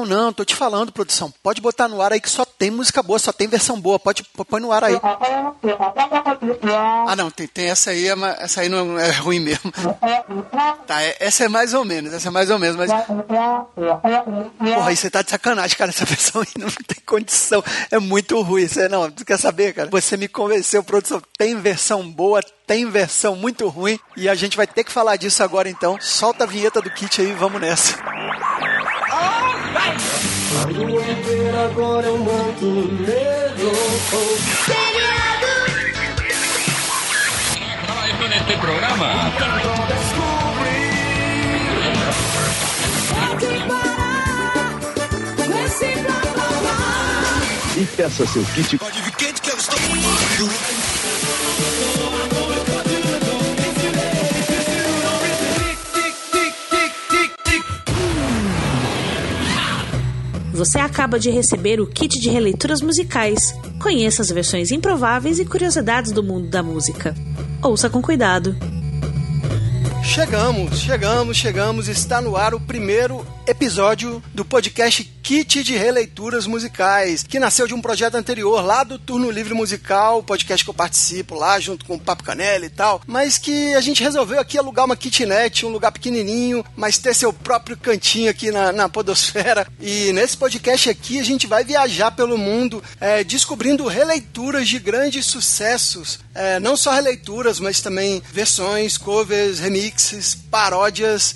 Não, não, tô te falando, produção. Pode botar no ar aí que só tem música boa, só tem versão boa. Pode põe no ar aí. Ah, não, tem, tem essa aí, é essa aí não é ruim mesmo. Tá, é, essa é mais ou menos, essa é mais ou menos, mas. Porra, aí você tá de sacanagem, cara. Essa versão aí não tem condição. É muito ruim. Você não, tu quer saber, cara? Você me convenceu, produção. Tem versão boa, tem versão muito ruim. E a gente vai ter que falar disso agora então. Solta a vinheta do kit aí, vamos nessa. Quando viver agora é um manto negro. Seriado. Trabalho neste programa. E peça seu kit. Pode vir quente que eu estou. Você acaba de receber o kit de releituras musicais. Conheça as versões improváveis e curiosidades do mundo da música. Ouça com cuidado. Chegamos, chegamos, chegamos. Está no ar o primeiro episódio do podcast Kit de Releituras Musicais, que nasceu de um projeto anterior, lá do Turno Livre Musical, podcast que eu participo lá, junto com o Papo Canela e tal, mas que a gente resolveu aqui alugar uma kitnet, um lugar pequenininho, mas ter seu próprio cantinho aqui na, na podosfera. E nesse podcast aqui a gente vai viajar pelo mundo é, descobrindo releituras de grandes sucessos, é, não só releituras, mas também versões, covers, remixes, paródias.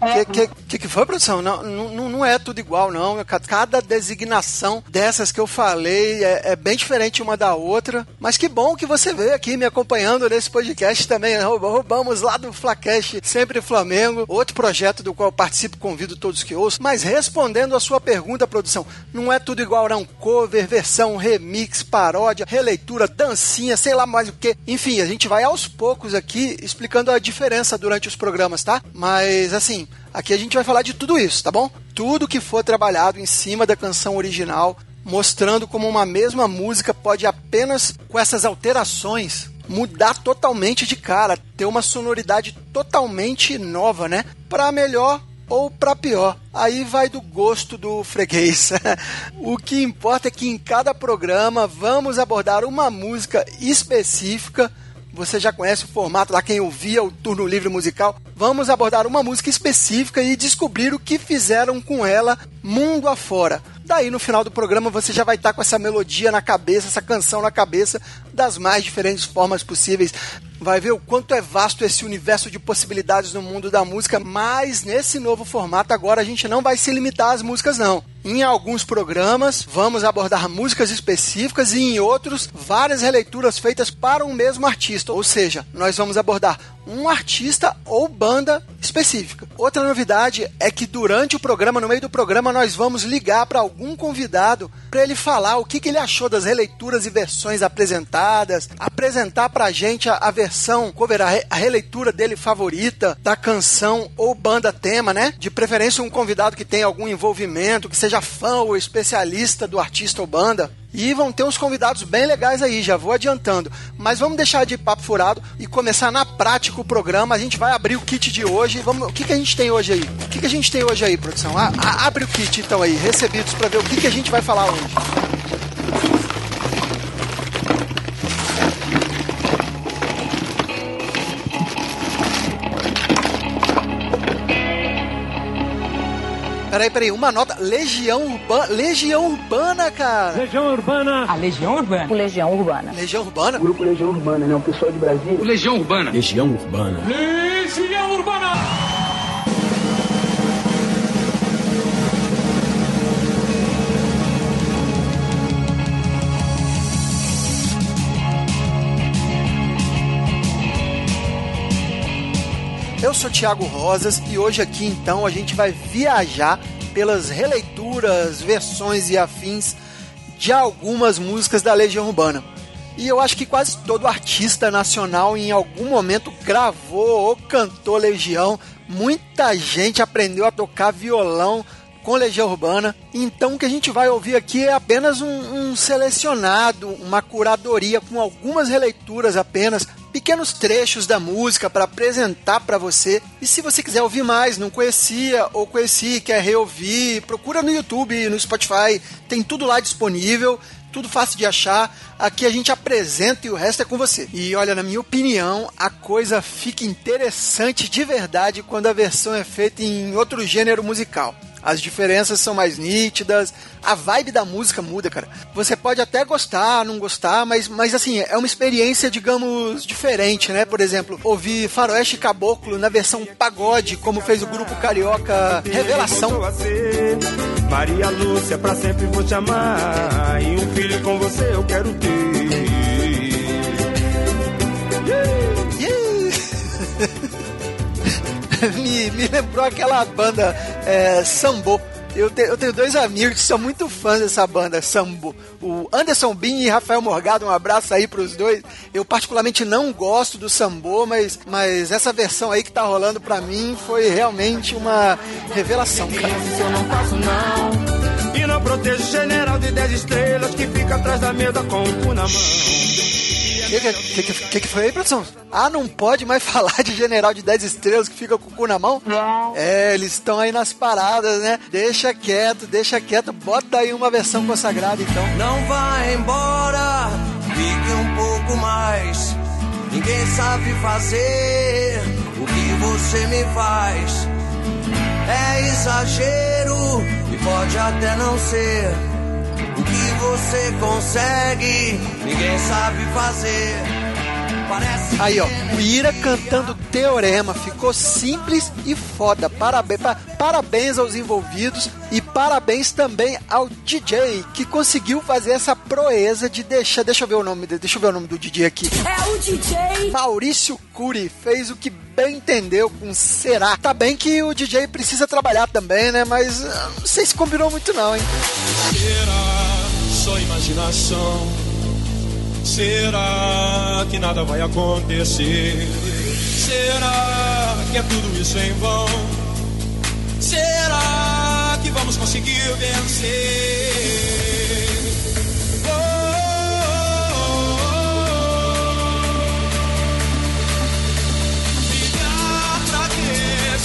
É, que, que, que, que foi, produção? Não, não, não é tudo igual, não. Cada designação dessas que eu falei é, é, bem diferente uma da outra. Mas que bom que você veio aqui me acompanhando nesse podcast também. Né? Roubamos lá do Flacast Sempre Flamengo, outro projeto do qual eu participo, convido todos que ouçam. Mas respondendo a sua pergunta, produção, não é tudo igual, não. Cover, versão, remix, paródia, releitura, dancinha, sei lá mais o que. Enfim, a gente vai aos poucos aqui explicando a diferença durante os programas, tá? Mas assim, Aqui a gente vai falar de tudo isso, tá bom? Tudo que for trabalhado em cima da canção original, mostrando como uma mesma música pode apenas com essas alterações mudar totalmente de cara, ter uma sonoridade totalmente nova, né? Para melhor ou para pior. Aí vai do gosto do freguês. o que importa é que em cada programa vamos abordar uma música específica você já conhece o formato lá, quem ouvia o turno livre musical. Vamos abordar uma música específica e descobrir o que fizeram com ela mundo afora. Daí no final do programa você já vai estar com essa melodia na cabeça, essa canção na cabeça, das mais diferentes formas possíveis. Vai ver o quanto é vasto esse universo de possibilidades no mundo da música, mas nesse novo formato agora a gente não vai se limitar às músicas não. Em alguns programas, vamos abordar músicas específicas e em outros, várias releituras feitas para um mesmo artista. Ou seja, nós vamos abordar um artista ou banda específica. Outra novidade é que durante o programa, no meio do programa, nós vamos ligar para algum convidado para ele falar o que, que, ele achou das releituras e versões apresentadas, apresentar para a gente a, a, versão, cover, a, re, a releitura dele favorita da canção ou banda tema, né? De preferência um convidado que tenha algum envolvimento, que seja fã ou especialista do artista ou banda. E vão ter uns convidados bem legais aí, já vou adiantando. Mas vamos deixar de papo furado e começar na prática o programa. A gente vai abrir o kit de hoje. Vamos, o que, que a gente tem hoje aí? O que, que a gente tem hoje aí, produção? A, a, abre o kit então aí, recebidos, para ver o que, que a gente vai falar hoje. Peraí, peraí, uma nota. Legião Urbana. Legião Urbana, cara. Legião Urbana. A Legião Urbana. O Legião Urbana. Legião Urbana? O grupo Legião Urbana, né? O pessoal de Brasília. O Legião Urbana. Legião Urbana. Legião Urbana. Eu sou Thiago Rosas e hoje aqui então a gente vai viajar pelas releituras, versões e afins de algumas músicas da Legião Urbana. E eu acho que quase todo artista nacional em algum momento gravou ou cantou Legião. Muita gente aprendeu a tocar violão com Legião Urbana. Então o que a gente vai ouvir aqui é apenas um, um selecionado, uma curadoria com algumas releituras apenas pequenos trechos da música para apresentar para você. E se você quiser ouvir mais, não conhecia ou conheci, quer reouvir, procura no YouTube, no Spotify, tem tudo lá disponível tudo fácil de achar. Aqui a gente apresenta e o resto é com você. E olha, na minha opinião, a coisa fica interessante de verdade quando a versão é feita em outro gênero musical. As diferenças são mais nítidas, a vibe da música muda, cara. Você pode até gostar, não gostar, mas, mas assim, é uma experiência, digamos, diferente, né? Por exemplo, ouvir Faroeste Caboclo na versão pagode, como fez o grupo carioca Revelação. Maria Lúcia, pra sempre vou te amar. E um filho com você eu quero ter. Yeah. me, me lembrou aquela banda é, Sambo. Eu, te, eu, tenho dois amigos que são muito fãs dessa banda, Sambo. O Anderson Bin e Rafael Morgado, um abraço aí pros dois. Eu particularmente não gosto do Sambo, mas, mas essa versão aí que tá rolando pra mim foi realmente uma revelação, cara. Se eu não faço não, e não protejo general de 10 estrelas que fica atrás da mesa com o cu na mão. O que, que, que, que, foi aí, produção? Ah, não pode mais falar de general de 10 estrelas que fica com o cu na mão? Não. É, eles estão aí nas paradas, né? Deixa quieto, deixa quieto. Bota aí uma versão consagrada, então. Não vai embora, fique um pouco mais. Ninguém sabe fazer o que você me faz. É exagero e pode até não ser o que você consegue, ninguém sabe fazer. Parece Aí, ó, o Ira cantando Teorema. Ficou simples e foda. Parabéns, parabéns aos envolvidos e parabéns também ao DJ que conseguiu fazer essa proeza de deixar. Deixa eu ver o nome Deixa eu ver o nome do DJ aqui. É o DJ Maurício Curi fez o que bem entendeu com Será. Tá bem que o DJ precisa trabalhar também, né? Mas ah, não sei se combinou muito, não, hein? Será só imaginação? Será que nada vai acontecer? Será que é tudo isso em vão? Será que vamos conseguir vencer?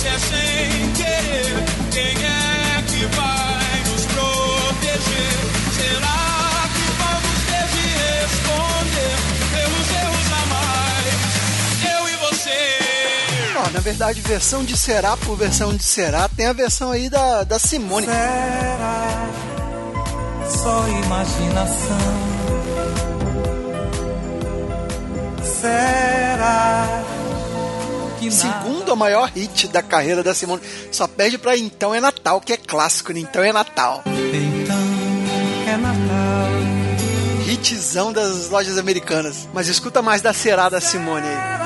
é sem querer. Quem é Ó, na verdade, versão de Será por versão de Será, tem a versão aí da, da Simone. Será só imaginação? Será? Segundo a maior hit da carreira da Simone. Só pede pra Então é Natal, que é clássico, né? Então é Natal. Então é Natal. Hitzão das lojas americanas. Mas escuta mais da Será da Simone aí.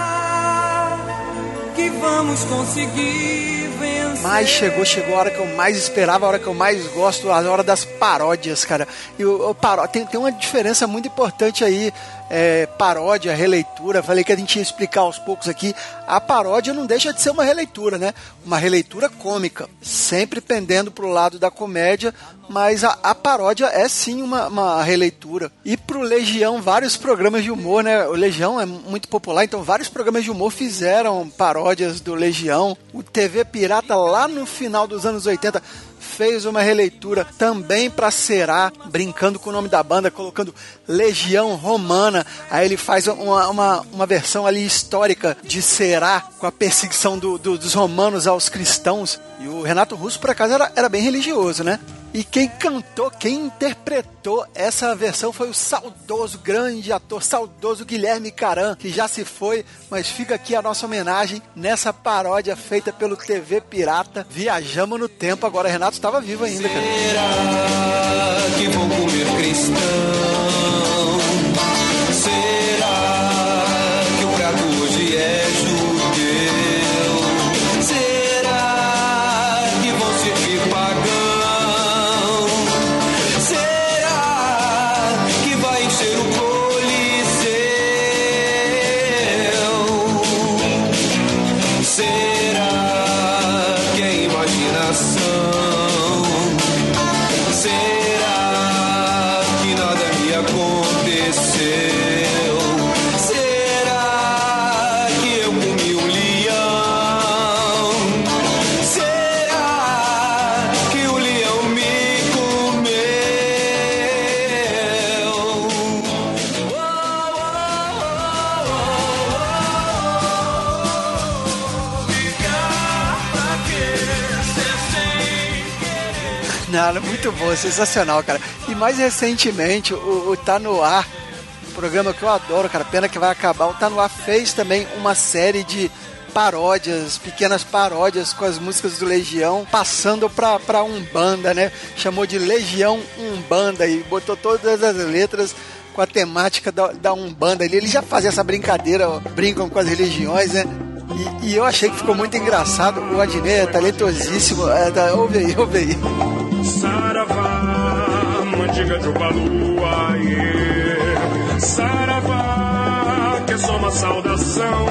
Que vamos conseguir vencer. Mas chegou, chegou a hora que eu mais esperava, a hora que eu mais gosto, a hora das paródias, cara. E o, o paró tem, tem uma diferença muito importante aí é, paródia, releitura. Falei que a gente ia explicar aos poucos aqui. A paródia não deixa de ser uma releitura, né? Uma releitura cômica, sempre pendendo para o lado da comédia, mas a, a paródia é sim uma, uma, releitura. E pro Legião, vários programas de humor, né? O Legião é muito popular, então vários programas de humor fizeram paródias do Legião. O TV Pirata lá no final dos anos 80 fez uma releitura também para Será, brincando com o nome da banda, colocando Legião Romana. Aí ele faz uma, uma, uma versão ali histórica de Será, com a perseguição do, do, dos romanos aos cristãos. E o Renato Russo, por acaso, era, era bem religioso, né? E quem cantou, quem interpretou essa versão foi o saudoso, grande ator, saudoso Guilherme Caran, que já se foi, mas fica aqui a nossa homenagem nessa paródia feita pelo TV Pirata. Viajamos no tempo, agora Renato estava vivo ainda, cara. Será que vou comer cristão? Muito bom, sensacional, cara. E mais recentemente, o, o Tá No Ar, um programa que eu adoro, cara, pena que vai acabar. O Tá No Ar fez também uma série de paródias, pequenas paródias com as músicas do Legião, passando pra, pra Umbanda, né? Chamou de Legião Umbanda e botou todas as letras com a temática da, da Umbanda ali. Ele já fazia essa brincadeira, ó, brincam com as religiões, né? E, e eu achei que ficou muito engraçado. O Adnet é talentosíssimo. É, tá, ouve aí, ouve aí. Saravá, mandiga de Ubalua, yeah. Saravá, que é só uma saudação.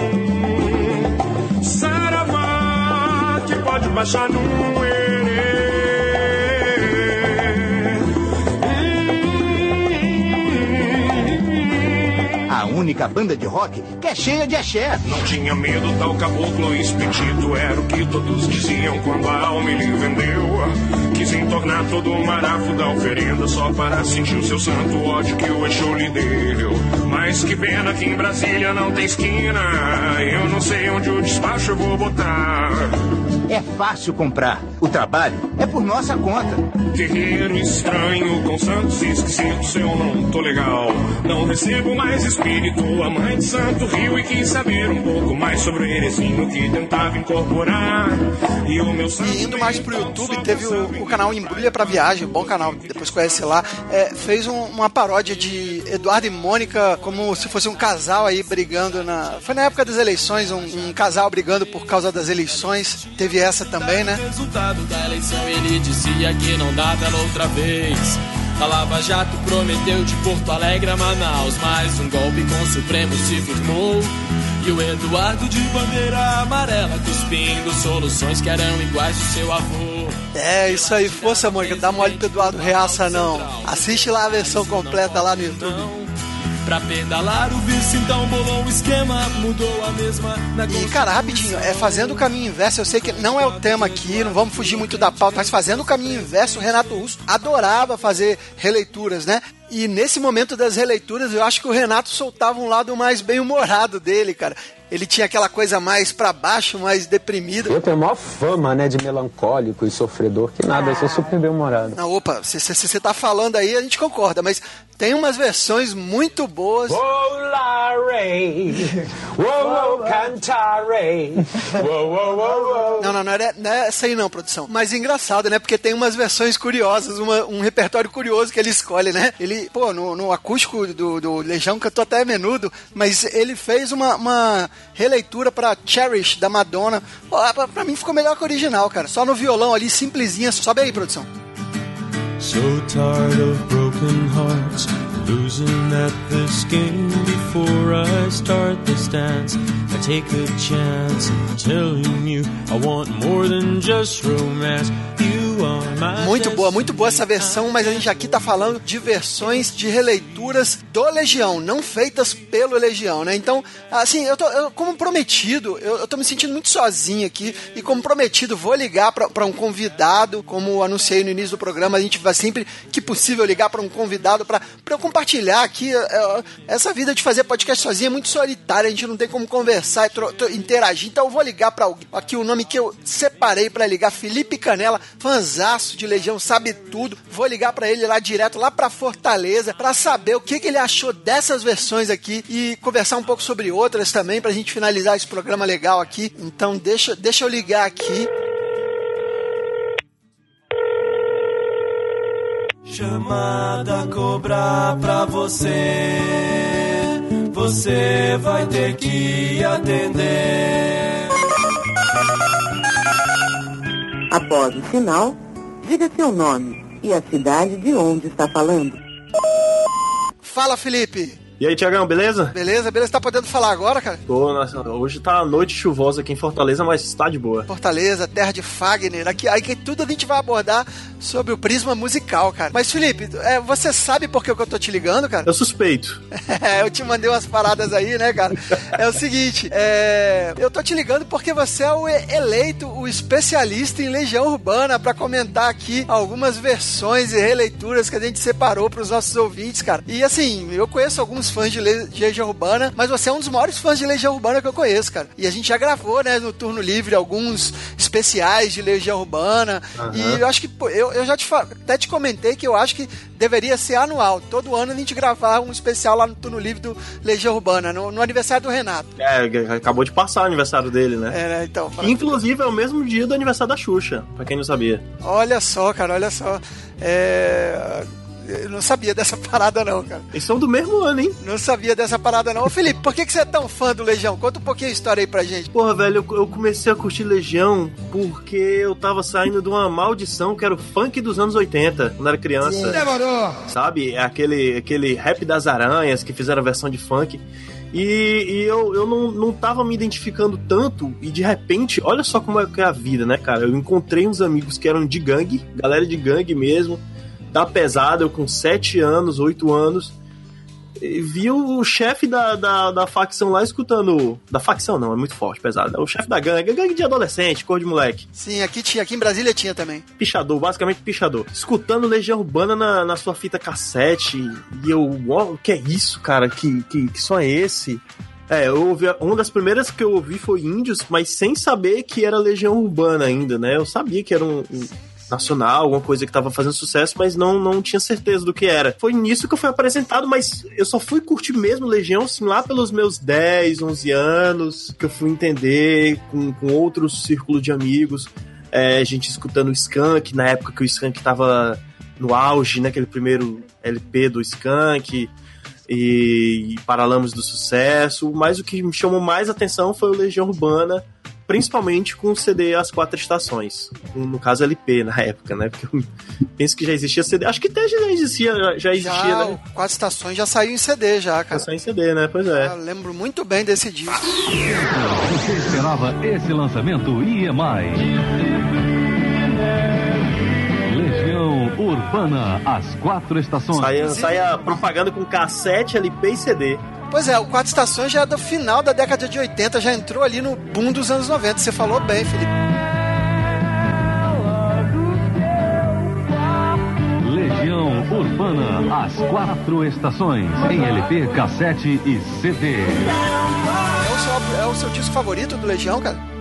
Saravá, que pode baixar num erê. Única banda de rock que é cheia de axé. Não tinha medo, tal caboclo expedito. Era o que todos diziam quando a alma ele vendeu. Quis entornar todo o marafo da oferenda Só para sentir o seu santo ódio que o Exu lhe deu. Mas que pena que em Brasília não tem esquina. Eu não sei onde o despacho eu vou botar É fácil comprar. O trabalho é por nossa conta. Guerreiro estranho com santos esquecidos Eu não tô legal Não recebo mais espírito A mãe de santo rio e quis saber um pouco mais Sobre o heresinho que tentava incorporar E o meu santo E indo mais pro YouTube, teve o, o canal Embrulha pra Viagem, bom canal, depois conhece lá, é, fez um- uma paródia de Eduardo e Mônica como se fosse um casal aí brigando na. Foi na época das eleições, um, um casal brigando por causa das eleições. Teve essa também, né? resultado da eleição ele dizia que não dá pela outra vez. A Lava Jato prometeu de Porto Alegre a Manaus, mas um golpe com o Supremo se firmou. E o Eduardo de bandeira amarela cuspindo soluções que eram iguais ao seu avô. É, isso aí, força, dá mole pro Eduardo Reaça, não. Assiste lá a versão completa lá no YouTube. Pra pedalar o vice então bolou um esquema, mudou a mesma na E, cara, rapidinho, é fazendo o caminho inverso. Eu sei que não é o tema aqui, não vamos fugir muito da pauta, mas fazendo o caminho inverso, o Renato Russo adorava fazer releituras, né? E nesse momento das releituras, eu acho que o Renato soltava um lado mais bem-humorado dele, cara. Ele tinha aquela coisa mais pra baixo, mais deprimida. Eu tenho maior fama, né, de melancólico e sofredor, que nada, eu sou super bem-humorado. Não, opa, se você tá falando aí, a gente concorda, mas tem umas versões muito boas. Larry, uou, cantare, uou, uou, uou, Não, não, não é, não é essa aí não, produção. Mas engraçado, né? Porque tem umas versões curiosas, uma- um repertório curioso que ele escolhe, né? Ele, pô, no, no acústico do, do Legião cantou até menudo, mas ele fez uma, uma releitura pra Cherish, da Madonna. Pô, pra, pra mim ficou melhor que o original, cara. Só no violão ali, simplesinha. Sobe aí, produção. So tired of broken hearts, losing at this game. Before I start this dance, I take a chance in telling you I want more than just romance. You Muito boa, muito boa essa versão, mas a gente aqui tá falando de versões de releituras do Legião, não feitas pelo Legião, né? Então, assim, eu tô, eu, como prometido, eu, eu tô me sentindo muito sozinho aqui, e como prometido, vou ligar pra um convidado, como anunciei no início do programa, a gente vai sempre que possível ligar pra um convidado pra eu compartilhar aqui. é, essa vida de fazer podcast sozinho é muito solitária, a gente não tem como conversar e interagir, então eu vou ligar alguém. Aqui o nome que eu separei pra ligar, Felipe Canela, fanzaço de Legião, sabe tudo. Vou ligar pra ele lá direto, lá pra Fortaleza, pra saber o que, que ele achou dessas versões aqui e conversar um pouco sobre outras também, pra gente finalizar esse programa legal aqui. Então deixa, deixa eu ligar aqui. Chamada cobrar pra você. Você vai ter que atender. Após o sinal, diga seu nome e a cidade de onde está falando. Fala, Felipe. E aí, Tiagão, beleza? Beleza, beleza? Tá podendo falar agora, cara? Tô, nossa, hoje tá noite chuvosa aqui em Fortaleza, mas tá de boa. Fortaleza, terra de Fagner. Aqui, aqui tudo a gente vai abordar sobre o prisma musical, cara. Mas, Felipe, é, você sabe por que eu tô te ligando, cara? Eu suspeito. É, eu te mandei umas paradas aí, né, cara? É o seguinte, é, eu tô te ligando porque você é o eleito, o especialista em Legião Urbana pra comentar aqui algumas versões e releituras que a gente separou pros nossos ouvintes, cara. E assim, eu conheço alguns fãs de Le- de Legião Urbana, mas você é um dos maiores fãs de Legião Urbana que eu conheço, cara. E a gente já gravou, né, no Turno Livre alguns especiais de Legião Urbana. Aham. E eu acho que pô, eu, eu, eu já te, até te comentei que eu acho que deveria ser anual. Todo ano a gente gravar um especial lá no Turno Livre do Legião Urbana, no, no aniversário do Renato. É, acabou de passar o aniversário dele, né? É, né? Então. Inclusive é o mesmo dia do aniversário da Xuxa, pra quem não sabia. Olha só, cara, olha só. É eu não sabia dessa parada, não, cara. Eles são do mesmo ano, hein? Não sabia dessa parada, não. Ô, Felipe, por que, que você é tão fã do Legião? Conta um pouquinho a história aí pra gente. Porra, velho, eu, eu comecei a curtir Legião porque eu tava saindo de uma maldição que era o funk dos anos 80, quando era criança. Sim. Demorou! Sabe? Aquele, aquele rap das aranhas que fizeram a versão de funk. E, e, eu, eu não, não tava me identificando tanto, e de repente, olha só como é que é a vida, né, cara? Eu encontrei uns amigos que eram de gangue, galera de gangue mesmo, da pesada, eu com 7 anos, 8 anos, vi o chefe da, da, da, facção lá escutando. Da facção não, é muito forte, pesado. É o chefe da gangue, gangue de adolescente, cor de moleque. Sim, aqui tinha, aqui em Brasília tinha também. Pichador, basicamente pichador. Escutando Legião Urbana na, na sua fita cassete. E eu, o que é isso, cara? Que, que, que som é esse? É, eu ouvi, uma das primeiras que eu ouvi foi Índios, mas sem saber que era Legião Urbana ainda, né? Eu sabia que era um, um nacional, alguma coisa que tava fazendo sucesso, mas não, não tinha certeza do que era. Foi nisso que eu fui apresentado, mas eu só fui curtir mesmo Legião, assim, lá pelos meus 10, 11 anos, que eu fui entender com, com outro círculo de amigos, é, gente escutando o Skank, na época que o Skank tava no auge, né, aquele primeiro LP do Skank, e, e Paralamas do Sucesso, mas o que me chamou mais atenção foi o Legião Urbana, principalmente com o CD As Quatro Estações. No caso LP na época, né? Porque eu penso que já existia CD. Acho que até já existia, já existia, já, né? Quatro Estações já saiu em CD já, cara. Já saiu em CD, né? Pois é. Eu lembro muito bem desse disco. Você esperava esse lançamento e é mais. Urbana, As Quatro Estações. Saia, saia propaganda com cassete, LP e CD. Pois é, o Quatro Estações já é do final da década de 80, já entrou ali no boom dos anos 90. Você falou bem, Felipe. Legião Urbana, as quatro estações, em LP, cassete e CD. É o seu, é o seu disco favorito do Legião, cara?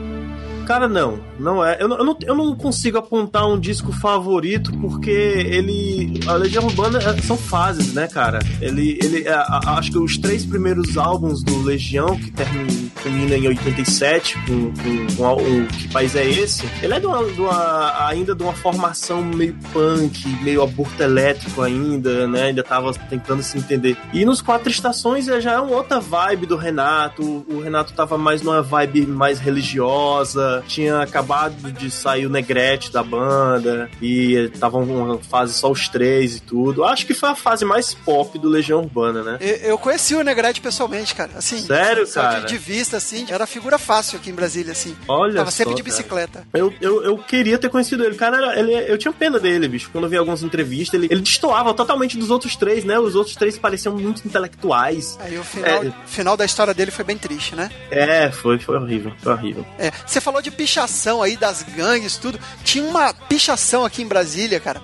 Cara, não. Não é. Eu, eu, não, eu não consigo apontar um disco favorito porque ele. A Legião Urbana é, são fases, né, cara? Ele. ele é, acho que os três primeiros álbuns do Legião, que termina em 87, com, com, com o Que País é Esse? Ele é de uma, de uma, ainda de uma formação meio punk, meio aborto elétrico ainda, né? Ainda tava tentando se entender. E nos Quatro Estações já é uma outra vibe do Renato. O Renato tava mais numa vibe mais religiosa tinha acabado de sair o Negrete da banda e tava uma fase só os três e tudo. Acho que foi a fase mais pop do Legião Urbana, né? Eu conheci o Negrete pessoalmente, cara. Assim, Sério, cara? De, de, vista, assim, era figura fácil aqui em Brasília, assim. Olha Tava só, sempre de bicicleta. Eu, eu, eu queria ter conhecido ele. Cara, ele, eu tinha pena dele, bicho. Quando eu vi algumas entrevistas, ele, ele destoava totalmente dos outros três, né? Os outros três pareciam muito intelectuais. Aí o final, é, final da história dele foi bem triste, né? É, foi, foi horrível, foi horrível. É, você falou de pichação aí das gangues, tudo. Tinha uma pichação aqui em Brasília, cara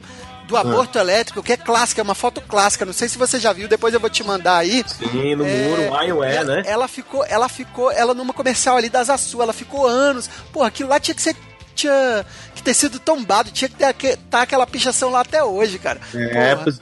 do aborto ah. elétrico, que é clássica, é uma foto clássica. Não sei se você já viu, depois eu vou te mandar aí. Sim, no é, muro, Maio é, né? Ela ficou, ela ficou, ela numa comercial ali das Açu, ela ficou anos. Pô, aquilo lá tinha que ser tinha que ter sido tombado, tinha que ter que, tá aquela pichação lá até hoje, cara. É, Porra.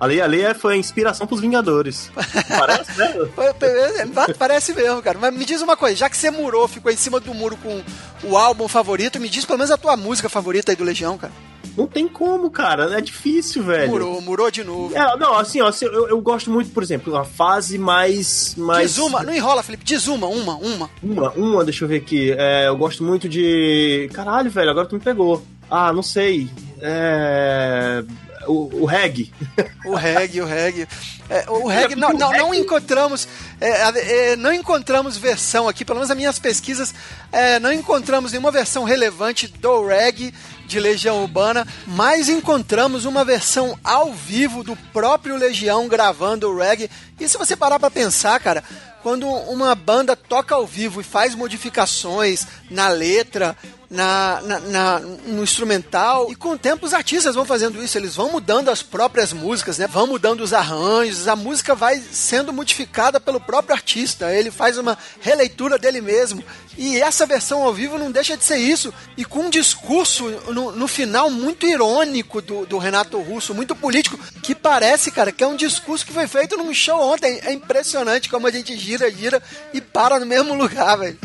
Ali, ali é, foi a inspiração pros Vingadores. Parece, né? É, parece mesmo, cara. Mas me diz uma coisa, já que você murou, ficou em cima do muro com o álbum favorito, me diz pelo menos a tua música favorita aí do Legião, cara. Não tem como, cara. É difícil, velho. Murou, murou de novo. É, não, assim, ó, assim, eu, eu gosto muito, por exemplo, a fase mais. mais... Diz uma, não enrola, Felipe. Diz uma, uma, uma. Uma, uma, deixa eu ver aqui. É, eu gosto muito de. Caralho, velho, agora tu me pegou. Ah, não sei. É o, reggae. O reggae, o reggae. É, o reggae, não, não, não encontramos é, é, não encontramos versão aqui, pelo menos nas minhas pesquisas, é, não encontramos nenhuma versão relevante do reggae de Legião Urbana, mas encontramos uma versão ao vivo do próprio Legião gravando o reggae. E se você parar para pensar, cara, quando uma banda toca ao vivo e faz modificações na letra na, na, na, no instrumental. E com o tempo os artistas vão fazendo isso, eles vão mudando as próprias músicas, né? Vão mudando os arranjos, a música vai sendo modificada pelo próprio artista. Ele faz uma releitura dele mesmo. E essa versão ao vivo não deixa de ser isso. E com um discurso no, no final muito irônico do, do, Renato Russo, muito político, que parece, cara, que é um discurso que foi feito num show ontem. É impressionante como a gente gira, gira e para no mesmo lugar, velho.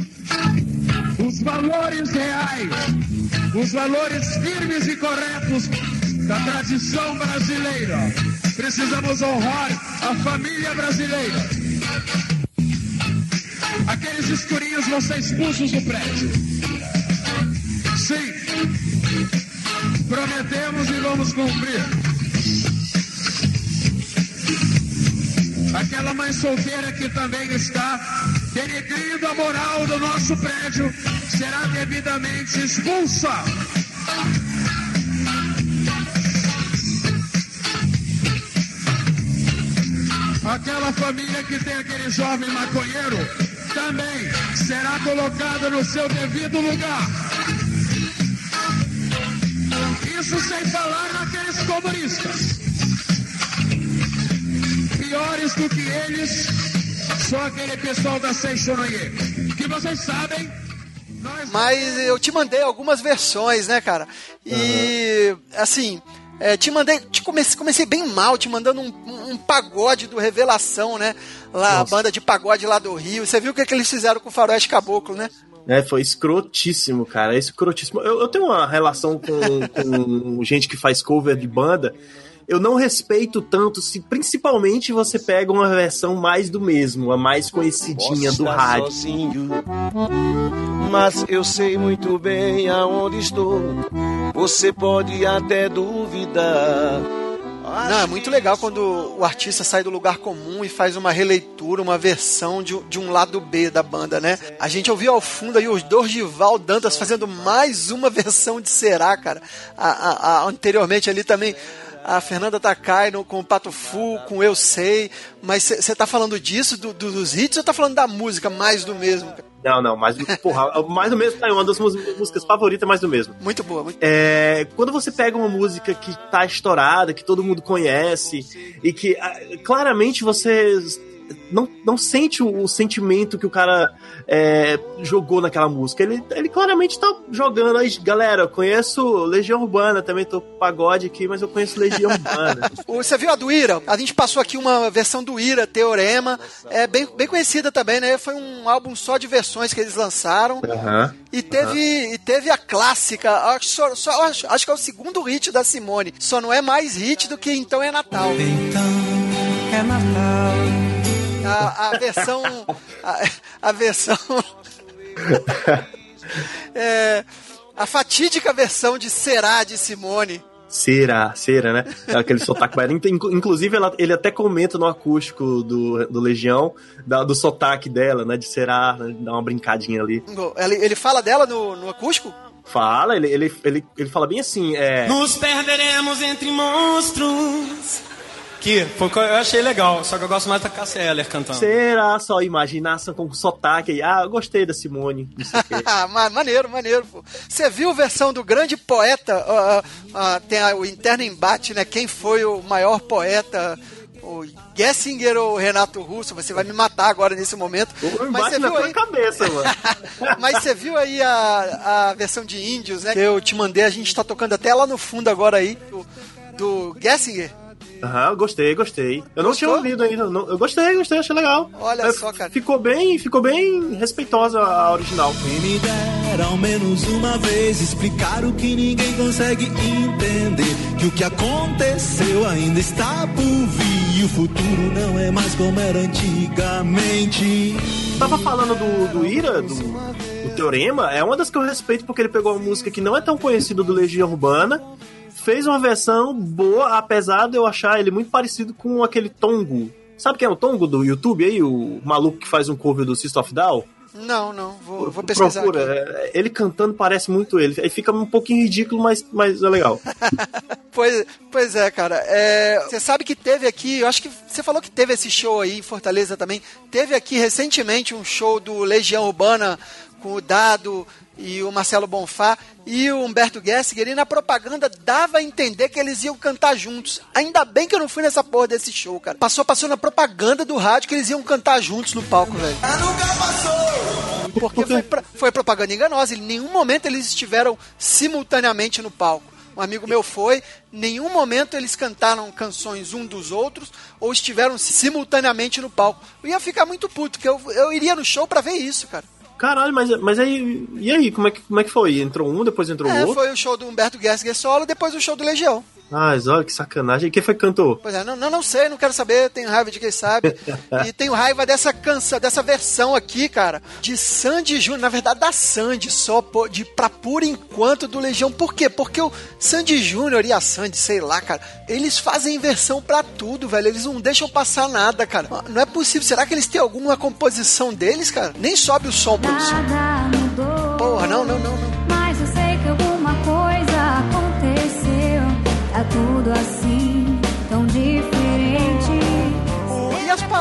Os valores reais, os valores firmes e corretos da tradição brasileira. Precisamos honrar a família brasileira. Aqueles escurinhos vão ser expulsos do prédio. Sim. Prometemos e vamos cumprir. Aquela mãe solteira que também está denegrindo a moral do nosso prédio será devidamente expulsa. Aquela família que tem aquele jovem maconheiro também será colocada no seu devido lugar. Isso sem falar naqueles comunistas. Piores do que eles, só aquele pessoal da Seixonoye. Que vocês sabem, mas eu te mandei algumas versões, né, cara? E, uhum. assim, é, te mandei, te comecei, comecei bem mal, te mandando um, um pagode do Revelação, né? Lá, Nossa. a banda de pagode lá do Rio. Você viu o que, é que eles fizeram com o Faroeste Caboclo, né? É, foi escrotíssimo, cara. É escrotíssimo. Eu, eu tenho uma relação com, com gente que faz cover de banda eu não respeito tanto se principalmente você pega uma versão mais do mesmo, a mais conhecidinha Posso do rádio. Sozinho, mas eu sei muito bem aonde estou. Você pode até duvidar. Não, é muito legal quando o artista sai do lugar comum e faz uma releitura, uma versão de, de um lado B da banda, né? A gente ouviu ao fundo aí os Dorgival Dantas fazendo mais uma versão de Será, cara. A, a, a, anteriormente ali também a Fernanda Takai no, com o Pato Fu, com Eu Sei, mas você tá falando disso, do, do, dos hits, ou tá falando da música, mais do mesmo? Não, não, mais, porra, mais do mesmo tá uma das músicas favoritas, mais do mesmo. Muito boa, muito é, Quando você pega uma música que tá estourada, que todo mundo conhece, e que ah, claramente você não, não sente o, o, sentimento que o cara é, jogou naquela música. Ele, ele claramente tá jogando aí, galera, eu conheço Legião Urbana, também tô pagode aqui, mas eu conheço Legião Urbana. Você viu a do Ira? A gente passou aqui uma versão do Ira, Teorema, é bem, bem conhecida também, né? Foi um álbum só de versões que eles lançaram. Uhum. E teve, uhum. e teve a clássica, acho, só, só, acho, acho que é o segundo hit da Simone. Só não é mais hit do que Então é Natal. Então é Natal a, a versão. A, a versão. é, a fatídica versão de Será de Simone. Será, será, né? Aquele sotaque baiano. Inclusive, ela, ele até comenta no acústico do, do Legião, da, do sotaque dela, né? De será, né? dá uma brincadinha ali. Ele, ele fala dela no, no acústico? Fala, ele, ele, ele, ele fala bem assim, é... Nos perderemos entre monstros que foi, eu achei legal, só que eu gosto mais da Cassia Eller cantando. Será só imaginação com sotaque aí? Ah, eu gostei da Simone. maneiro, maneiro. Você viu a versão do grande poeta? Uh, uh, tem a, o interno embate, né? Quem foi o maior poeta? o Gessinger ou o Renato Russo, você vai me matar agora nesse momento. O mas você viu aí... cabeça, mano. mas você viu aí a, a versão de Índios, né? Que eu te mandei, a gente tá tocando até lá no fundo agora aí, do, do Gessinger. Aham, uhum, gostei, gostei. Eu Gostou? não tinha ouvido ainda. Não, eu gostei, gostei, achei legal. Olha é, só, cara. Ficou bem, ficou bem respeitosa a original. Quem me dera ao menos uma vez explicar o que ninguém consegue entender. Que o que aconteceu ainda está por vir. E o futuro não é mais como era antigamente. Tava falando do, do Ira, do, do Teorema, é uma das que eu respeito porque ele pegou uma música que não é tão conhecida do Legião Urbana fez uma versão boa, apesar de eu achar ele muito parecido com aquele Tongo. Sabe quem é o Tongo do YouTube aí? O maluco que faz um cover do System of Down? Não, não, vou, vou pesquisar. Procura. É, ele cantando parece muito ele. Aí fica um pouquinho ridículo, mas, mas é legal. pois, pois é, cara. É, você sabe que teve aqui, eu acho que você falou que teve esse show aí em Fortaleza também. Teve aqui recentemente um show do Legião Urbana com o Dado e o Marcelo Bonfá e o Humberto Gessinger, e na propaganda dava a entender que eles iam cantar juntos. Ainda bem que eu não fui nessa porra desse show, cara. Passou, passou na propaganda do rádio que eles iam cantar juntos no palco, velho. Porque foi, foi propaganda enganosa. Em nenhum momento eles estiveram simultaneamente no palco. Um amigo meu foi, em nenhum momento eles cantaram canções um dos outros ou estiveram simultaneamente no palco. Eu ia ficar muito puto, porque eu, eu iria no show pra ver isso, cara. Caralho, mas, mas aí. E aí, como é, que, como é que foi? Entrou um, depois entrou É, outro? foi o show do Humberto Gessinger solo, depois o show do Legião. Ah, olha que sacanagem. E quem foi que cantou? Pois é, não, não, não sei, não quero saber, tenho raiva de quem sabe. e tenho raiva dessa canção, dessa versão aqui, cara, de Sandy Júnior, na verdade da Sandy, só de pra por enquanto do Legião. Por quê? Porque o Sandy Júnior e a Sandy, sei lá, cara, eles fazem versão pra tudo, velho. Eles não deixam passar nada, cara. Não é possível. Será que eles têm alguma composição deles, cara? Nem sobe o som, produção. Porra, não, não, não, não.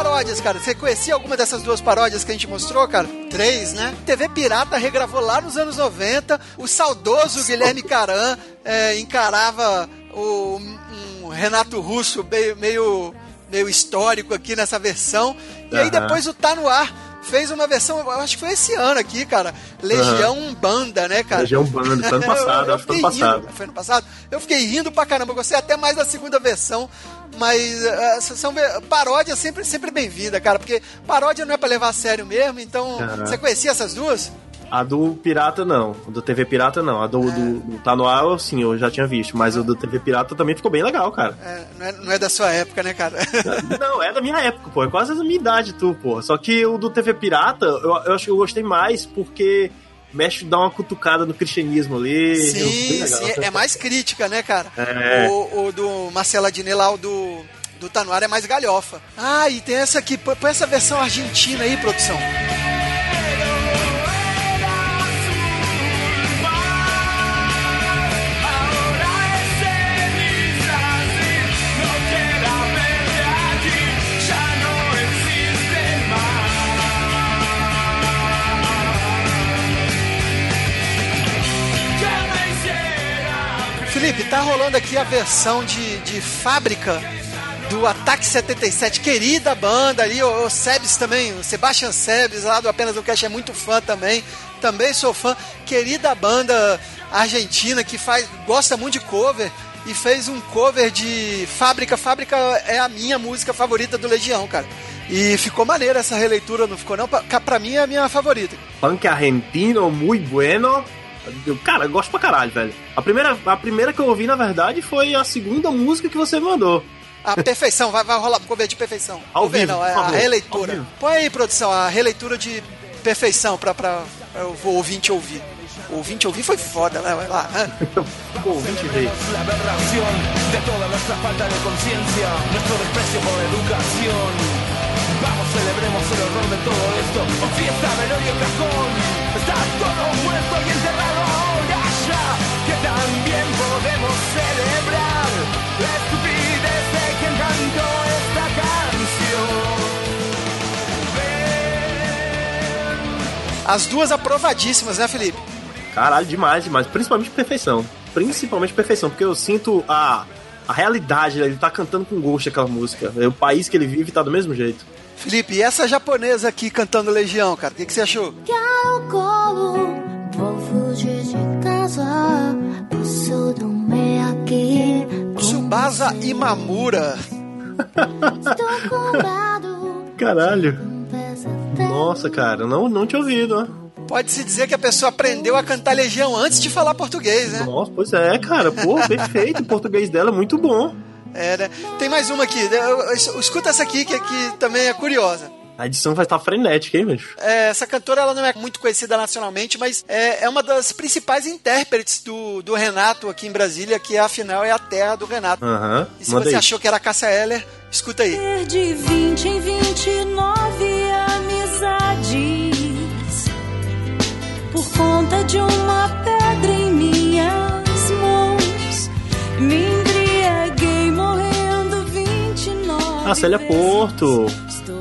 Paródias, cara? Você conhecia alguma dessas duas paródias que a gente mostrou, cara? Três, né? TV Pirata regravou lá nos anos 90. O saudoso Guilherme Caran é, encarava o, um Renato Russo meio, meio, meio histórico aqui nessa versão. E aí depois o Tá No Ar fez uma versão, eu acho que foi esse ano aqui, cara. Legião Banda, né, cara? Legião Banda, foi ano passado, acho que foi ano fiquei rindo. passado. Foi ano passado? Eu fiquei rindo pra caramba, eu gostei até mais da segunda versão, mas eh, são ve- paródia sempre, sempre bem-vinda, cara, porque paródia não é pra levar a sério mesmo, então Aham. você conhecia essas duas? A do Pirata não. Do TV Pirata não. A do, do, do Tá no Ar, sim, eu já tinha visto. Mas o do TV Pirata também ficou bem legal, cara. É, não, é, não é da sua época, né, cara? Não, é da minha época, pô. É quase da minha idade, tu, pô. Só que o do TV Pirata, eu, eu acho que eu gostei mais porque mexe, dá uma cutucada no cristianismo ali. bem sim, legal. sim, é mais crítica, né, cara? É. O, o do Marcelo Adnet lá, o do, do Tanuar é mais galhofa. Ah, e tem essa aqui, põe essa versão argentina aí, produção. Tá rolando aqui a versão de, de fábrica do Ataque 77, querida banda ali, o, o Sebes também, o Sebastian Sebes lá do Apenas o Cash é muito fã também, também sou fã, querida banda argentina que faz, gosta muito de cover e fez um cover de Fábrica, Fábrica é a minha música favorita do Legião, cara. E ficou maneira essa releitura, não ficou não? Pra, pra mim é a minha favorita. Punk argentino, muito bueno. Eu, cara, eu gosto pra caralho, velho. A primeira, a primeira que eu ouvi, na verdade, foi a segunda música que você mandou. A perfeição, vai, vai rolar cover de perfeição. Ao Cover vivo, não, é a releitura. vivo. Põe aí, produção, a releitura de perfeição pra, pra, pra o ouvinte ouvir. O ouvinte ouvir foi foda, né? Vai lá. hã? o ouvinte veio. Vamos, celebremos el horror de todo esto. O fiesta, velorio, cajón. Está todo muerto y enterrado As duas aprovadíssimas, né, Felipe? Caralho, demais, demais. Principalmente perfeição. Principalmente perfeição, porque eu sinto a, a realidade, ele tá cantando com gosto aquela música. O país que ele vive tá do mesmo jeito. Felipe, e essa japonesa aqui cantando Legião, cara? O que, que você achou? Vou fugir de casa. Posso dormir aqui. Tsubasa Imamura. Estou. Caralho. Nossa, cara, não, não tinha ouvido, né? Pode-se dizer que a pessoa aprendeu a cantar Legião antes de falar português, né? Nossa, pois é, cara. Pô, perfeito. O português dela é muito bom. É, né? Tem mais uma aqui. Eu- Escuta essa aqui, que, que também é curiosa. A edição vai estar frenética, hein, bicho? É, essa cantora ela não é muito conhecida nacionalmente, mas é, é uma das principais intérpretes do, do Renato aqui em Brasília, que afinal é a terra do Renato. Aham. E se Manda você aí. achou que era a Cássia Eller, escuta aí. De 20 em 29 Por conta de uma pedra em minhas mãos Me embriaguei morrendo 29 Ah, Célia. Porto.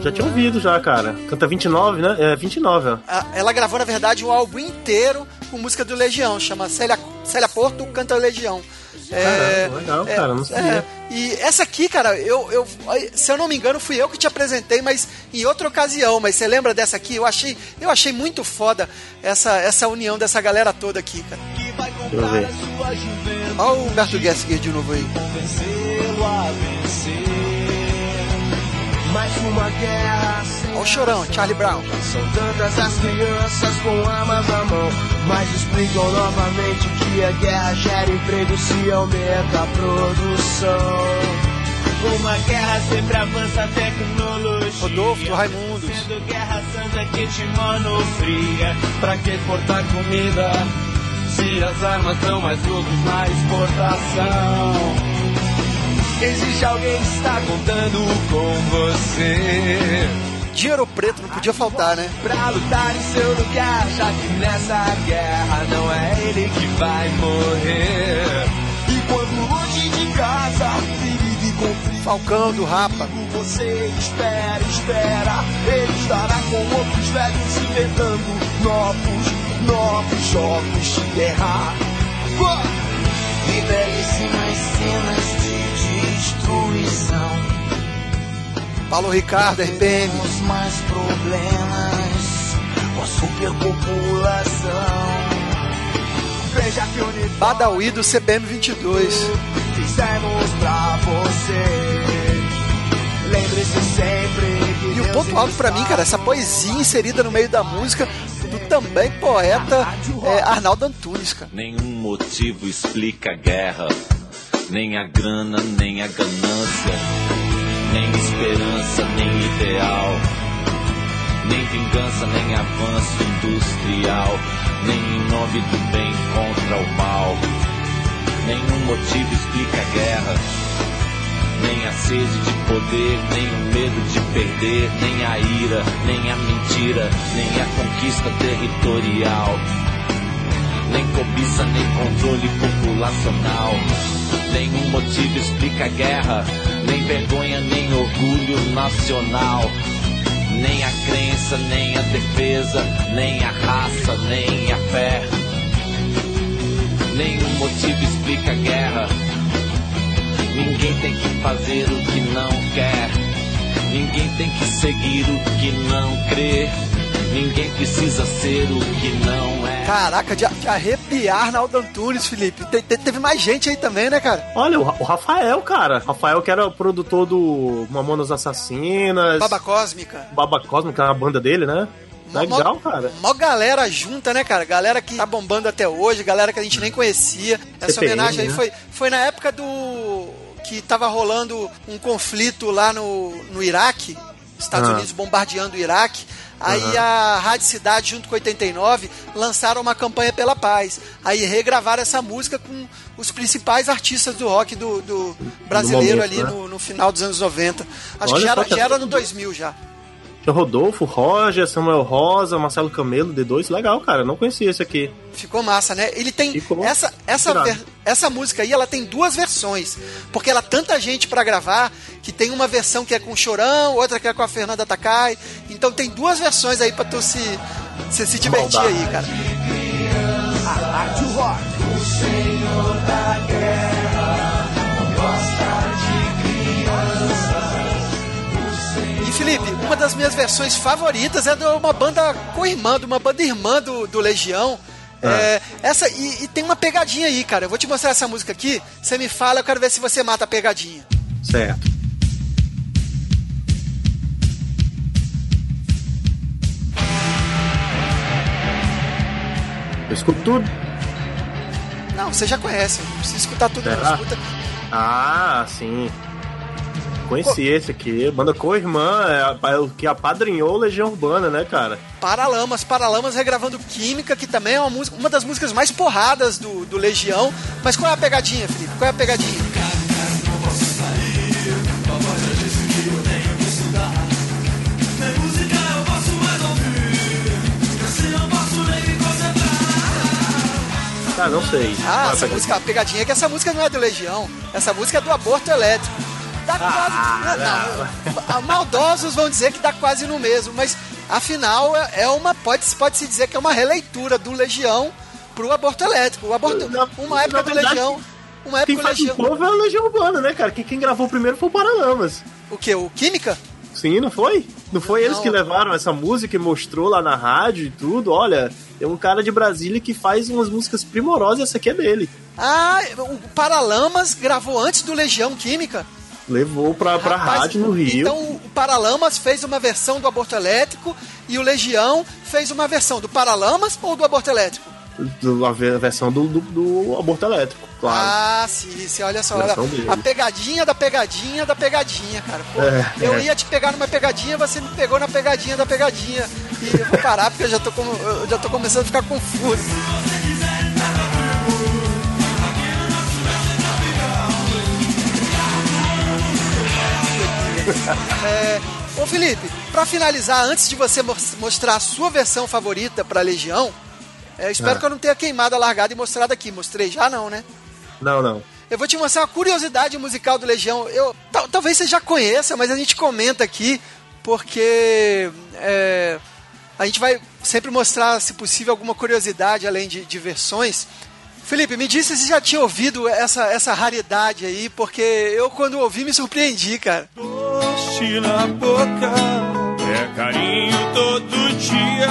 Já tinha ouvido já, cara. Canta 29, né? É 29, ó. A- Ela gravou, na verdade, um álbum inteiro com música do Legião. Chama Célia, Célia Porto Canta Legião. Caramba, legal, cara, não sabia. E essa aqui, cara, eu, eu, se eu não me engano, fui eu que te apresentei, mas em outra ocasião. Mas você lembra dessa aqui? Eu achei, eu achei muito foda essa, essa união dessa galera toda aqui, cara. Deixa eu ver. Olha o Humberto Gessinger de novo aí. Vencê-lo a vencer. Mais uma guerra sem Olha o chorão, Charlie Brown. São tantas as crianças com armas na mão, mas explicam novamente que a guerra gera emprego se aumenta a produção. Uma guerra sempre avança a tecnologia. Rodolfo do Raimundos. Sendo guerra santa que te monofria. Pra que exportar comida? Se as armas são mais lucros na exportação. Existe alguém que está contando com você. Dinheiro preto não podia faltar, né? Pra lutar em seu lugar, já que nessa guerra não é ele que vai morrer. E quando longe de casa, perigo e conflito. Falcão do Rapa. Você espera, espera. Ele estará com outros velhos inventando novos, novos jogos de guerra. Uah! E belíssimas cenas Paulo Ricardo, RPM. Temos mais problemas com a superpopulação. Veja que o Badawi do CPM 22. fizemos pra você. Lembre-se sempre que E o ponto alto pra mim, cara, essa poesia inserida no meio da música do também poeta é, Arnaldo Antunes, cara. Nenhum motivo explica a guerra, nem a grana, nem a ganância, nem esperança, nem ideal, nem vingança, nem avanço industrial, nem em nome do bem contra o mal. Nenhum motivo explica a guerra, nem a sede de poder, nem o medo de perder, nem a ira, nem a mentira, nem a conquista territorial nem cobiça, nem controle populacional. Nenhum motivo explica a guerra, nem vergonha, nem orgulho nacional. Nem a crença, nem a defesa, nem a raça, nem a fé. Nenhum motivo explica a guerra. Ninguém tem que fazer o que não quer. Ninguém tem que seguir o que não crê. Ninguém precisa ser o que não. Caraca, de, de arrepiar Arnaldo Antunes, Felipe. Te- te- teve mais gente aí também, né, cara? Olha, o, o Rafael, cara. Rafael que era o produtor do Mamonas Assassinas. Baba Cósmica. Baba Cósmica, a banda dele, né? Legal, cara. Mó galera junta, né, cara? Galera que tá bombando até hoje, galera que a gente nem conhecia. Essa CPM, homenagem aí né? foi, foi na época do. que tava rolando um conflito lá no, no Iraque, Estados Ah. Unidos bombardeando o Iraque. Aí Aham. a Rádio Cidade, junto com 89, lançaram uma campanha pela paz. Aí regravaram essa música com os principais artistas do rock do, do brasileiro momento, ali né? no, no final dos anos 90. Acho Olha que já era, que- já era no 2000 já. Tinha Rodolfo, Roger, Samuel Rosa, Marcelo Camelo, D2. Legal, cara. Não conhecia esse aqui. Ficou massa, né? Ele tem essa essa Irado. ver- essa música aí, ela tem duas versões, porque ela tanta gente pra gravar que tem uma versão que é com o Chorão, outra que é com a Fernanda Takai. Então tem duas versões aí pra tu se se, se divertir Maldade. aí, cara. A Rádio Rock. O Senhor da Guerra E Felipe, uma das minhas versões favoritas é de uma banda co-irmã, de uma banda irmã do, do Legião. É, essa e, e tem uma pegadinha aí, cara. Eu vou te mostrar essa música aqui. Você me fala, eu quero ver se você mata a pegadinha. Certo. Eu escuto tudo. Não, você já conhece. Não precisa escutar tudo, não. Escuta, Ah, sim. Conheci esse aqui. Banda co-irmã, é, a- é o que apadrinhou Legião Urbana, né, cara? Paralamas, Paralamas regravando Química, que também é uma, música, uma das músicas mais porradas do, do Legião. Mas qual é a pegadinha, Felipe? Qual é a pegadinha? Ah, não sei. Ah, é essa pegadinha? música, a pegadinha é que essa música não é do Legião. Essa música é do Aborto Elétrico. Dá quase. Não, maldosos vão dizer que dá quase no mesmo, mas afinal é é uma. Pode, pode se dizer que é uma releitura do Legião pro aborto elétrico. O aborto, uma época na do verdade, Legião. Uma Quem época do faz o Legião. povo é a Legião Urbana, né, cara? Quem, quem gravou primeiro foi o Paralamas. O que? O Química? Sim, não foi? Não foi eles Não. que levaram essa música e mostrou lá na rádio e tudo? Olha, tem um cara de Brasília que faz umas músicas primorosas, essa aqui é dele. Ah, o Paralamas gravou antes do Legião Química. Levou pra, pra Rapaz, rádio no Rio. Então o Paralamas fez uma versão do aborto elétrico e o Legião fez uma versão do Paralamas ou do aborto elétrico? do- a ve- versão do, do, do aborto elétrico, claro. Ah, sim, sim, olha só, olha, a pegadinha da pegadinha da pegadinha, cara. Pô, É, eu é. ia te pegar numa pegadinha, você me pegou na pegadinha da pegadinha. E eu vou parar porque eu já tô, com- eu já tô começando a ficar confuso. É, ô Felipe, pra finalizar, antes de você mos- mostrar a sua versão favorita pra Legião, é, eu espero Ah. que eu não tenha queimado a largada e mostrado aqui. Mostrei já não, né? Não, não. Eu vou te mostrar uma curiosidade musical do Legião. Eu, tal- talvez você já conheça, mas a gente comenta aqui porque é, a gente vai sempre mostrar, se possível, alguma curiosidade além de, de versões. Felipe, me disse se já tinha ouvido essa, essa raridade aí, porque eu, quando ouvi, me surpreendi, cara. doce na boca, é carinho todo dia.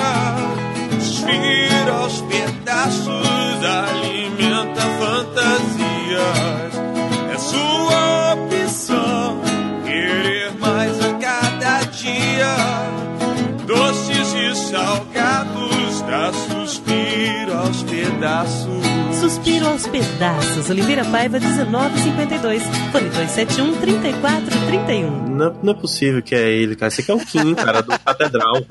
Desfira aos pedaços, alimenta fantasias. É sua opção, querer mais a cada dia. Doces e salgados, dá suspiro aos pedaços. Suspiro aos pedaços. Oliveira Paiva, 1952. Fone 271 3431. Não, é- não é possível que é ele, cara. Esse aqui é o Kim, cara, do Catedral.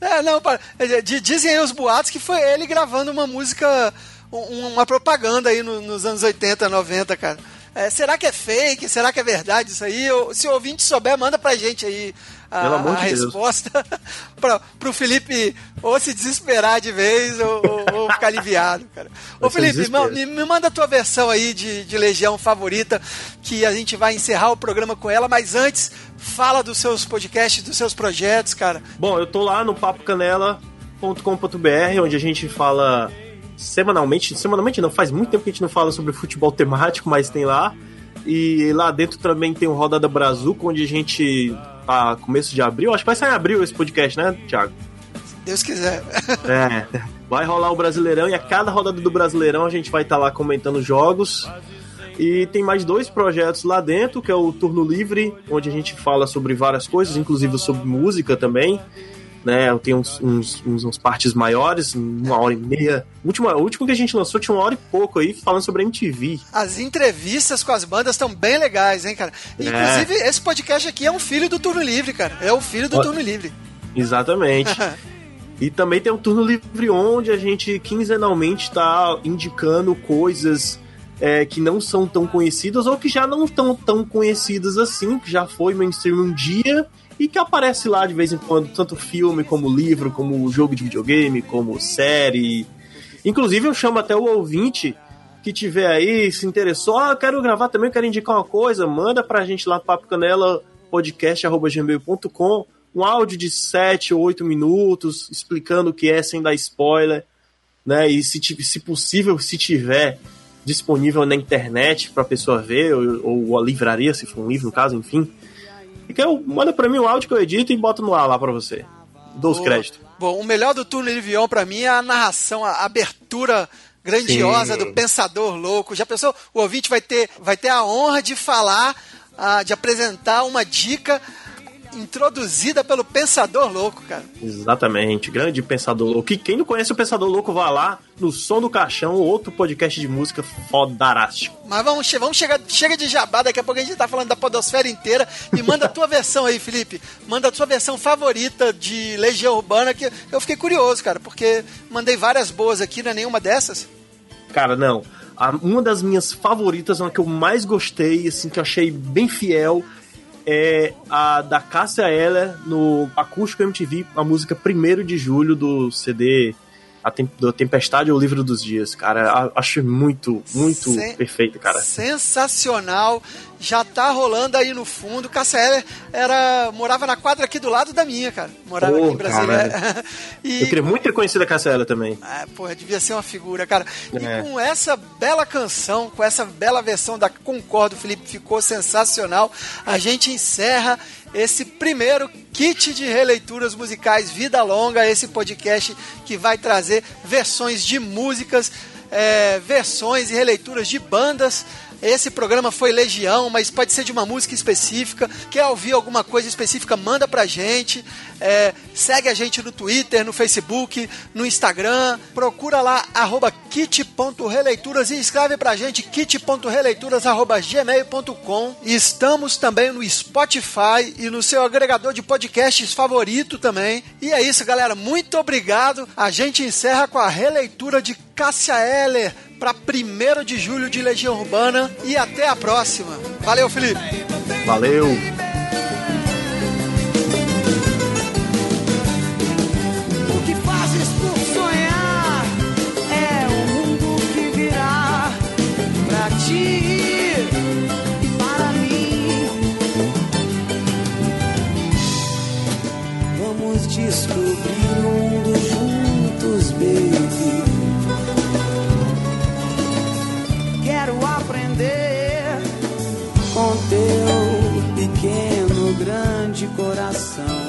É, não, para- é, di- dizem aí os boatos que foi ele gravando uma música, um- uma propaganda aí no- nos anos 80, 90, cara. É, será que é fake? Será que é verdade isso aí? Se o ouvinte souber, manda pra gente aí a, Pelo amor a de Deus. resposta pra, pro Felipe ou se desesperar de vez ou, ou- ou ficar aliviado, cara. Ô Vai Felipe, me, me manda a tua versão aí de, de Legião favorita, que a gente vai encerrar o programa com ela, mas antes, fala dos seus podcasts, dos seus projetos, cara. Bom, eu tô lá no papocanela.com.br, onde a gente fala semanalmente. Semanalmente não, faz muito tempo que a gente não fala sobre futebol temático, mas tem lá. E lá dentro também tem o Rodada Brazuca, onde a gente tá começo de abril. Acho que vai sair em abril esse podcast, né, Thiago? Deus quiser. É, vai rolar o Brasileirão e a cada rodada do Brasileirão a gente vai estar lá comentando jogos. E tem mais dois projetos lá dentro, que é o Turno Livre, onde a gente fala sobre várias coisas, inclusive sobre música também. Né, eu tenho uns, uns, uns, uns partes maiores, uma hora e meia. O último, o último que a gente lançou tinha uma hora e pouco aí, falando sobre a MTV. As entrevistas com as bandas estão bem legais, hein, cara? É. Inclusive, esse podcast aqui é um filho do Turno Livre, cara. É o filho do Ó. Turno Livre. Exatamente. E também tem o Turno Livre onde a gente quinzenalmente está indicando coisas é, que não são tão conhecidas ou que já não estão tão conhecidas assim, que já foi mainstream um dia e que aparece lá de vez em quando, tanto filme como livro, como jogo de videogame, como série. Inclusive eu chamo até o ouvinte que tiver aí, se interessou, ah, quero gravar também, quero indicar uma coisa, manda pra gente lá, papocanela.podcast.gmail.com um áudio de 7 ou 8 minutos explicando o que é sem dar spoiler, né? E se, se possível, se tiver disponível na internet pra pessoa ver, ou, ou a livraria, se for um livro, no caso, enfim. E que eu, manda pra mim o áudio que eu edito e boto no ar lá pra você. Dou os créditos. Bom, o melhor do Turno Livre On pra mim é a narração, a abertura grandiosa Sim. do Pensador Louco. Já pensou? O ouvinte vai ter, vai ter a honra de falar, ah, de apresentar uma dica introduzida pelo Pensador Louco, cara. Exatamente, grande Pensador Louco. E quem não conhece o Pensador Louco, vá lá no Som do Caixão, outro podcast de música fodarástico. Mas vamos, vamos chegar, chega de jabá, daqui a pouco a gente tá falando da podosfera inteira. E manda a tua versão aí, Felipe. Manda a tua versão favorita de Legião Urbana, que eu fiquei curioso, cara, porque mandei várias boas aqui, não é nenhuma dessas. Cara, não. A- uma das minhas favoritas, uma que eu mais gostei, assim, que eu achei bem fiel, é a da Cássia Eller no Acústico MTV, a música 1 de julho do CD a tem, do Tempestade ou o Livro dos Dias, cara. Acho muito, muito Sen- perfeito, cara. Sensacional. Já tá rolando aí no fundo. Cássia Eller era, morava na quadra aqui do lado da minha, cara. Morava Pô, aqui em Brasília. e, Eu queria muito ter conhecido a Cassiela também. Ah, porra, devia ser uma figura, cara. E É. com essa bela canção, com essa bela versão da Concordo, Felipe, ficou sensacional. A gente encerra esse primeiro kit de releituras musicais Vida Longa, esse podcast que vai trazer versões de músicas, é, versões e releituras de bandas. Esse programa foi Legião, mas pode ser de uma música específica. Quer ouvir alguma coisa específica, manda pra gente. É, segue a gente no Twitter, no Facebook, no Instagram. Procura lá, kit.releituras e escreve pra gente kit.releituras.gmail.com. Estamos também no Spotify e no seu agregador de podcasts favorito também. E é isso, galera. Muito obrigado. A gente encerra com a releitura de Cássia Eller para 1 de julho de Legião Urbana. E até a próxima. Valeu, Felipe. Valeu! O que fazes por sonhar é o mundo que virá pra ti e para mim. Vamos descobrir o grande coração.